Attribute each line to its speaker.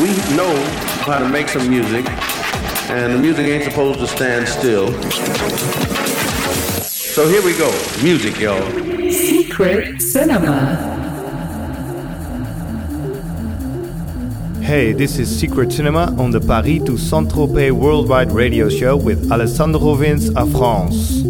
Speaker 1: we know how to make some music, and the music ain't supposed to stand still. So here we go. Music, y'all.
Speaker 2: Secret Cinema.
Speaker 3: Hey, this is Secret Cinema on the Paris to Saint-Tropez Worldwide Radio Show with Alessandro Vince à France.